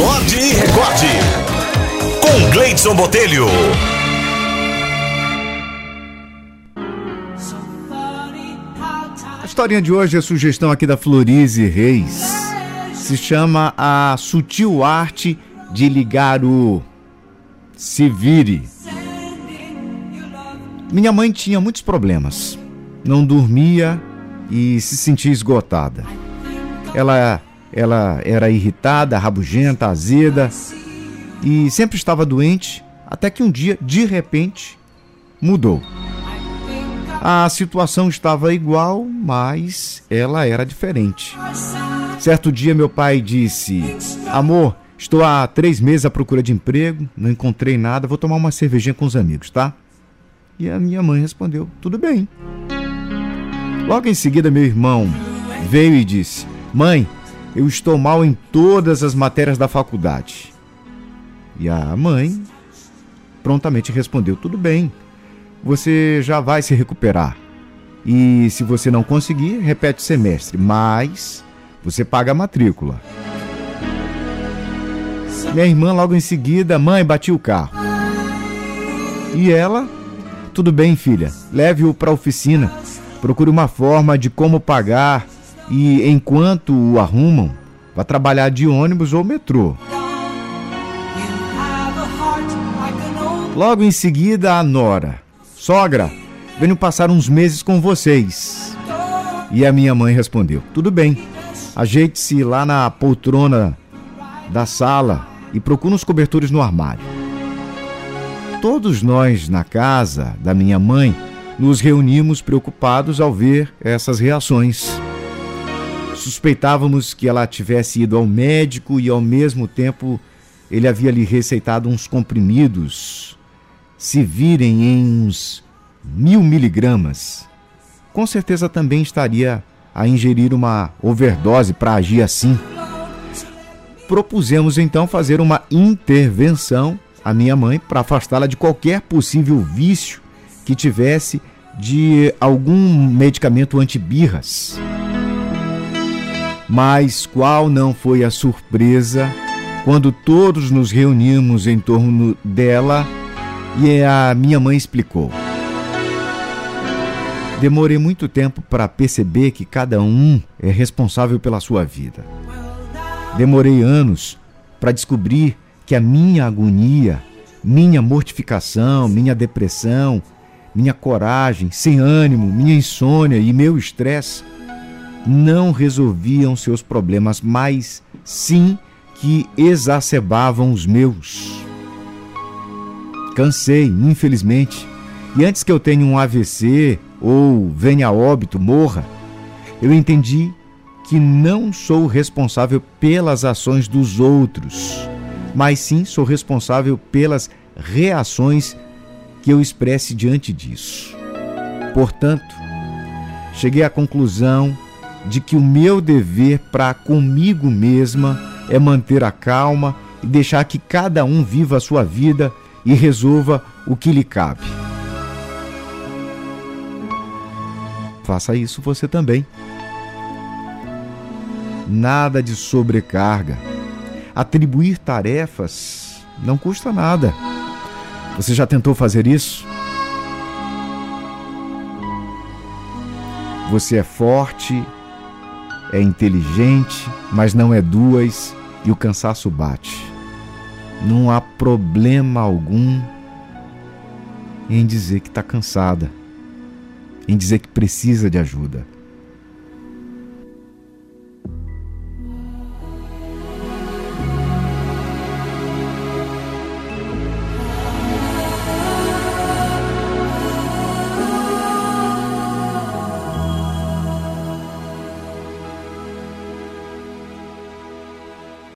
Acorde e recorde. Com Gleidson Botelho. A historinha de hoje é sugestão aqui da Florize Reis. Se chama A Sutil Arte de Ligar o Se Vire. Minha mãe tinha muitos problemas. Não dormia e se sentia esgotada. Ela, ela era irritada, rabugenta, azeda e sempre estava doente, até que um dia, de repente, mudou. A situação estava igual, mas ela era diferente. Certo dia, meu pai disse: Amor, estou há três meses à procura de emprego, não encontrei nada, vou tomar uma cervejinha com os amigos, tá? E a minha mãe respondeu: Tudo bem. Logo em seguida, meu irmão veio e disse: Mãe, eu estou mal em todas as matérias da faculdade. E a mãe prontamente respondeu: Tudo bem, você já vai se recuperar. E se você não conseguir, repete o semestre, mas você paga a matrícula. Minha irmã, logo em seguida, mãe, bati o carro. E ela, tudo bem, filha, leve-o para a oficina. Procure uma forma de como pagar e, enquanto o arrumam, vá trabalhar de ônibus ou metrô. Logo em seguida, a Nora. Sogra, venho passar uns meses com vocês. E a minha mãe respondeu: Tudo bem, ajeite-se lá na poltrona da sala e procure os cobertores no armário. Todos nós na casa da minha mãe nos reunimos preocupados ao ver essas reações. Suspeitávamos que ela tivesse ido ao médico e ao mesmo tempo ele havia lhe receitado uns comprimidos se virem em uns mil miligramas, com certeza também estaria a ingerir uma overdose para agir assim. Propusemos então fazer uma intervenção à minha mãe para afastá-la de qualquer possível vício que tivesse de algum medicamento antibirras. Mas qual não foi a surpresa quando todos nos reunimos em torno dela e a minha mãe explicou. Demorei muito tempo para perceber que cada um é responsável pela sua vida. Demorei anos para descobrir que a minha agonia, minha mortificação, minha depressão, minha coragem, sem ânimo, minha insônia e meu estresse não resolviam seus problemas, mas sim que exacerbavam os meus. Cansei, infelizmente. E antes que eu tenha um AVC ou venha a óbito, morra, eu entendi que não sou responsável pelas ações dos outros, mas sim sou responsável pelas reações que eu expresse diante disso. Portanto, cheguei à conclusão de que o meu dever para comigo mesma é manter a calma e deixar que cada um viva a sua vida e resolva o que lhe cabe. Faça isso você também. Nada de sobrecarga. Atribuir tarefas não custa nada. Você já tentou fazer isso? Você é forte, é inteligente, mas não é duas e o cansaço bate não há problema algum em dizer que está cansada, em dizer que precisa de ajuda.